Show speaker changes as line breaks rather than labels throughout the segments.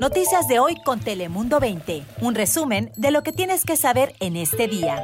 Noticias de hoy con Telemundo 20. Un resumen de lo que tienes que saber en este día.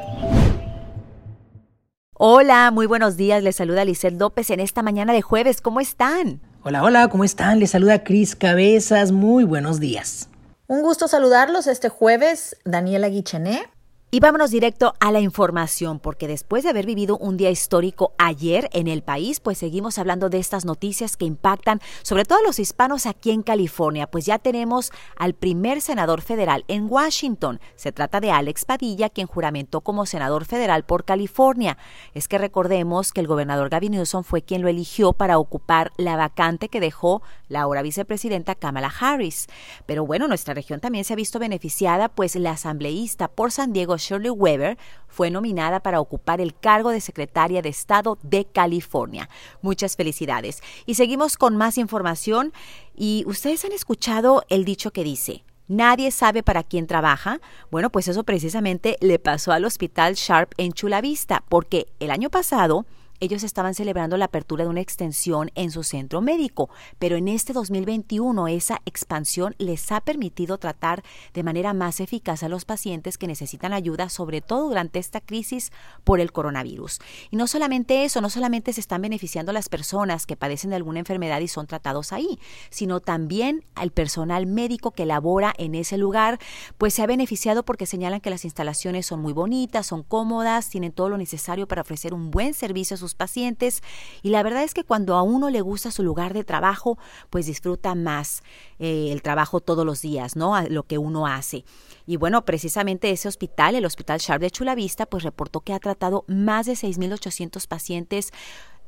Hola, muy buenos días. Les saluda Lisset López en esta mañana de jueves. ¿Cómo están?
Hola, hola, ¿cómo están? Les saluda Cris Cabezas. Muy buenos días.
Un gusto saludarlos este jueves, Daniela Guichené.
Y vámonos directo a la información, porque después de haber vivido un día histórico ayer en el país, pues seguimos hablando de estas noticias que impactan sobre todo a los hispanos aquí en California, pues ya tenemos al primer senador federal en Washington. Se trata de Alex Padilla, quien juramentó como senador federal por California. Es que recordemos que el gobernador Gavin Newsom fue quien lo eligió para ocupar la vacante que dejó la ahora vicepresidenta Kamala Harris. Pero bueno, nuestra región también se ha visto beneficiada, pues la asambleísta por San Diego Shirley Weber fue nominada para ocupar el cargo de secretaria de Estado de California. Muchas felicidades. Y seguimos con más información. Y ustedes han escuchado el dicho que dice, Nadie sabe para quién trabaja. Bueno, pues eso precisamente le pasó al Hospital Sharp en Chula Vista, porque el año pasado ellos estaban celebrando la apertura de una extensión en su centro médico, pero en este 2021 esa expansión les ha permitido tratar de manera más eficaz a los pacientes que necesitan ayuda, sobre todo durante esta crisis por el coronavirus. Y no solamente eso, no solamente se están beneficiando las personas que padecen de alguna enfermedad y son tratados ahí, sino también al personal médico que labora en ese lugar, pues se ha beneficiado porque señalan que las instalaciones son muy bonitas, son cómodas, tienen todo lo necesario para ofrecer un buen servicio a sus pacientes y la verdad es que cuando a uno le gusta su lugar de trabajo, pues disfruta más eh, el trabajo todos los días, ¿no? lo que uno hace. Y bueno, precisamente ese hospital, el Hospital Sharp de Chula Vista, pues reportó que ha tratado más de 6.800 pacientes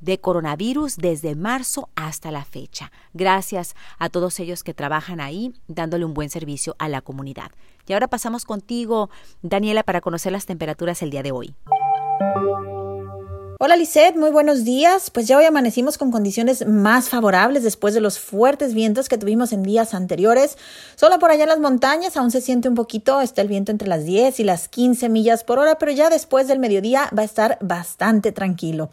de coronavirus desde marzo hasta la fecha. Gracias a todos ellos que trabajan ahí dándole un buen servicio a la comunidad. Y ahora pasamos contigo, Daniela, para conocer las temperaturas el día de hoy.
Hola Lisette, muy buenos días. Pues ya hoy amanecimos con condiciones más favorables después de los fuertes vientos que tuvimos en días anteriores. Solo por allá en las montañas aún se siente un poquito, está el viento entre las 10 y las 15 millas por hora, pero ya después del mediodía va a estar bastante tranquilo.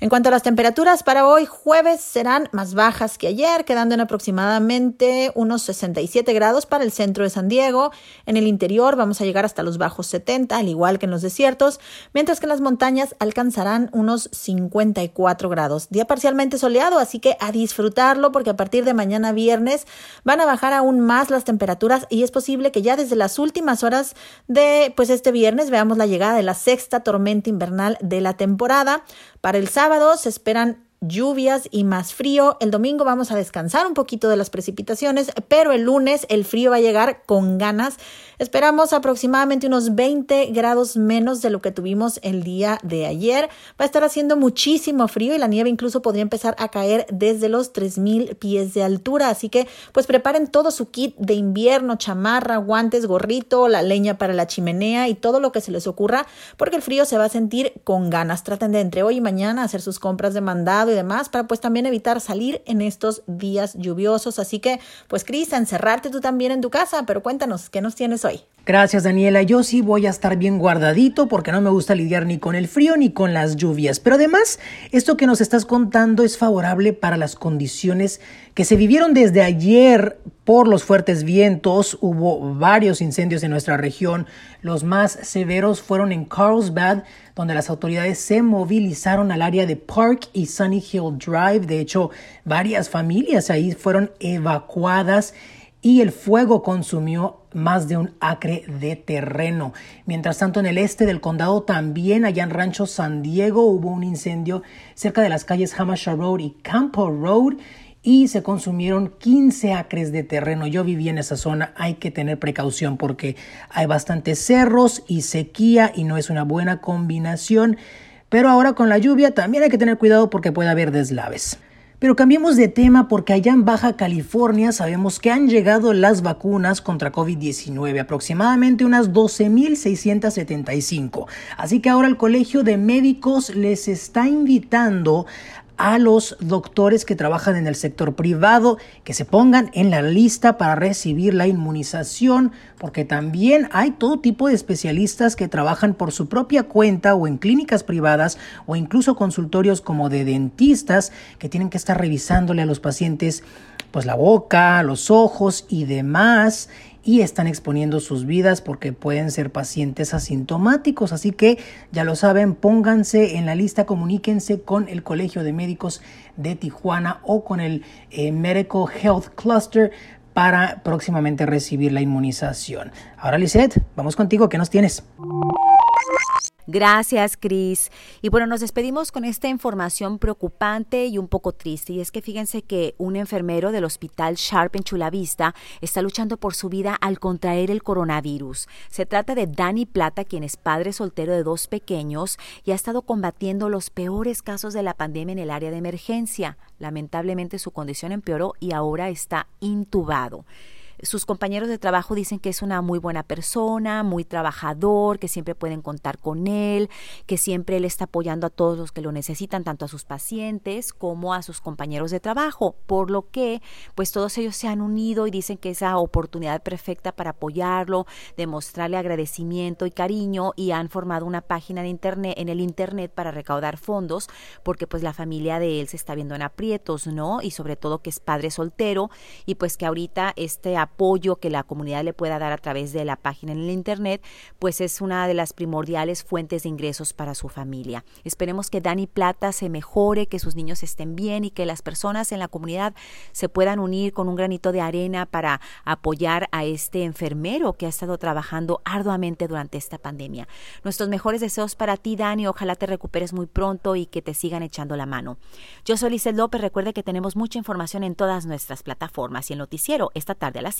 En cuanto a las temperaturas, para hoy jueves serán más bajas que ayer, quedando en aproximadamente unos 67 grados para el centro de San Diego. En el interior vamos a llegar hasta los bajos 70, al igual que en los desiertos, mientras que en las montañas alcanzarán unos 54 grados. Día parcialmente soleado, así que a disfrutarlo porque a partir de mañana viernes van a bajar aún más las temperaturas y es posible que ya desde las últimas horas de pues este viernes veamos la llegada de la sexta tormenta invernal de la temporada. Para el sábado se esperan lluvias y más frío. El domingo vamos a descansar un poquito de las precipitaciones, pero el lunes el frío va a llegar con ganas. Esperamos aproximadamente unos 20 grados menos de lo que tuvimos el día de ayer. Va a estar haciendo muchísimo frío y la nieve incluso podría empezar a caer desde los 3000 pies de altura. Así que pues preparen todo su kit de invierno, chamarra, guantes, gorrito, la leña para la chimenea y todo lo que se les ocurra, porque el frío se va a sentir con ganas. Traten de entre hoy y mañana hacer sus compras de mandado y demás para pues también evitar salir en estos días lluviosos. Así que pues Cris, encerrarte tú también en tu casa, pero cuéntanos, ¿qué nos tienes hoy?
Gracias Daniela, yo sí voy a estar bien guardadito porque no me gusta lidiar ni con el frío ni con las lluvias. Pero además, esto que nos estás contando es favorable para las condiciones que se vivieron desde ayer por los fuertes vientos. Hubo varios incendios en nuestra región. Los más severos fueron en Carlsbad, donde las autoridades se movilizaron al área de Park y Sunny Hill Drive. De hecho, varias familias ahí fueron evacuadas y el fuego consumió más de un acre de terreno. Mientras tanto, en el este del condado, también allá en Rancho San Diego, hubo un incendio cerca de las calles Hamasha Road y Campo Road y se consumieron 15 acres de terreno. Yo viví en esa zona, hay que tener precaución porque hay bastantes cerros y sequía y no es una buena combinación. Pero ahora con la lluvia también hay que tener cuidado porque puede haber deslaves. Pero cambiemos de tema porque allá en Baja California sabemos que han llegado las vacunas contra COVID-19, aproximadamente unas 12.675. Así que ahora el Colegio de Médicos les está invitando a los doctores que trabajan en el sector privado que se pongan en la lista para recibir la inmunización, porque también hay todo tipo de especialistas que trabajan por su propia cuenta o en clínicas privadas o incluso consultorios como de dentistas que tienen que estar revisándole a los pacientes pues la boca, los ojos y demás y están exponiendo sus vidas porque pueden ser pacientes asintomáticos. Así que ya lo saben, pónganse en la lista, comuníquense con el Colegio de Médicos de Tijuana o con el eh, Medical Health Cluster para próximamente recibir la inmunización. Ahora, Lisette, vamos contigo, ¿qué nos tienes?
Gracias, Cris. Y bueno, nos despedimos con esta información preocupante y un poco triste. Y es que fíjense que un enfermero del hospital Sharp en Chulavista está luchando por su vida al contraer el coronavirus. Se trata de Dani Plata, quien es padre soltero de dos pequeños y ha estado combatiendo los peores casos de la pandemia en el área de emergencia. Lamentablemente su condición empeoró y ahora está intubado. Sus compañeros de trabajo dicen que es una muy buena persona, muy trabajador, que siempre pueden contar con él, que siempre él está apoyando a todos los que lo necesitan, tanto a sus pacientes como a sus compañeros de trabajo, por lo que pues todos ellos se han unido y dicen que esa oportunidad perfecta para apoyarlo, demostrarle agradecimiento y cariño y han formado una página de internet en el internet para recaudar fondos porque pues la familia de él se está viendo en aprietos, ¿no? Y sobre todo que es padre soltero y pues que ahorita este que la comunidad le pueda dar a través de la página en el Internet, pues es una de las primordiales fuentes de ingresos para su familia. Esperemos que Dani Plata se mejore, que sus niños estén bien y que las personas en la comunidad se puedan unir con un granito de arena para apoyar a este enfermero que ha estado trabajando arduamente durante esta pandemia. Nuestros mejores deseos para ti, Dani. Ojalá te recuperes muy pronto y que te sigan echando la mano. Yo soy Lizeth López. Recuerde que tenemos mucha información en todas nuestras plataformas y el noticiero esta tarde a las